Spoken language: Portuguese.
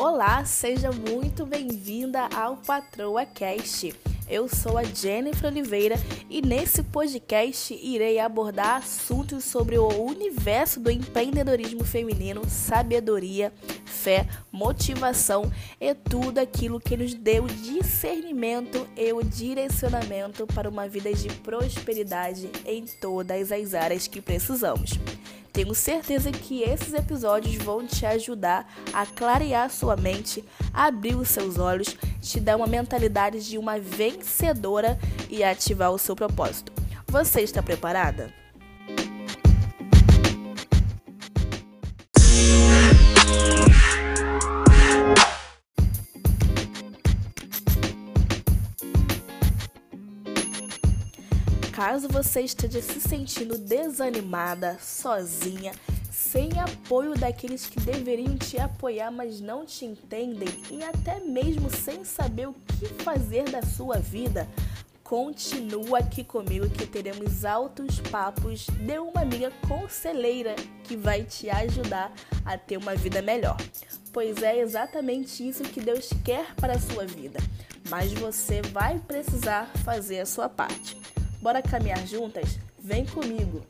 Olá, seja muito bem-vinda ao Patroa Cast. Eu sou a Jennifer Oliveira e nesse podcast irei abordar assuntos sobre o universo do empreendedorismo feminino, sabedoria, fé, motivação e tudo aquilo que nos deu discernimento e o direcionamento para uma vida de prosperidade em todas as áreas que precisamos. Tenho certeza que esses episódios vão te ajudar a clarear sua mente, abrir os seus olhos, te dar uma mentalidade de uma vencedora e ativar o seu propósito. Você está preparada? Caso você esteja se sentindo desanimada, sozinha, sem apoio daqueles que deveriam te apoiar, mas não te entendem, e até mesmo sem saber o que fazer da sua vida, continua aqui comigo que teremos altos papos de uma amiga conselheira que vai te ajudar a ter uma vida melhor. Pois é exatamente isso que Deus quer para a sua vida, mas você vai precisar fazer a sua parte. Bora caminhar juntas? Vem comigo!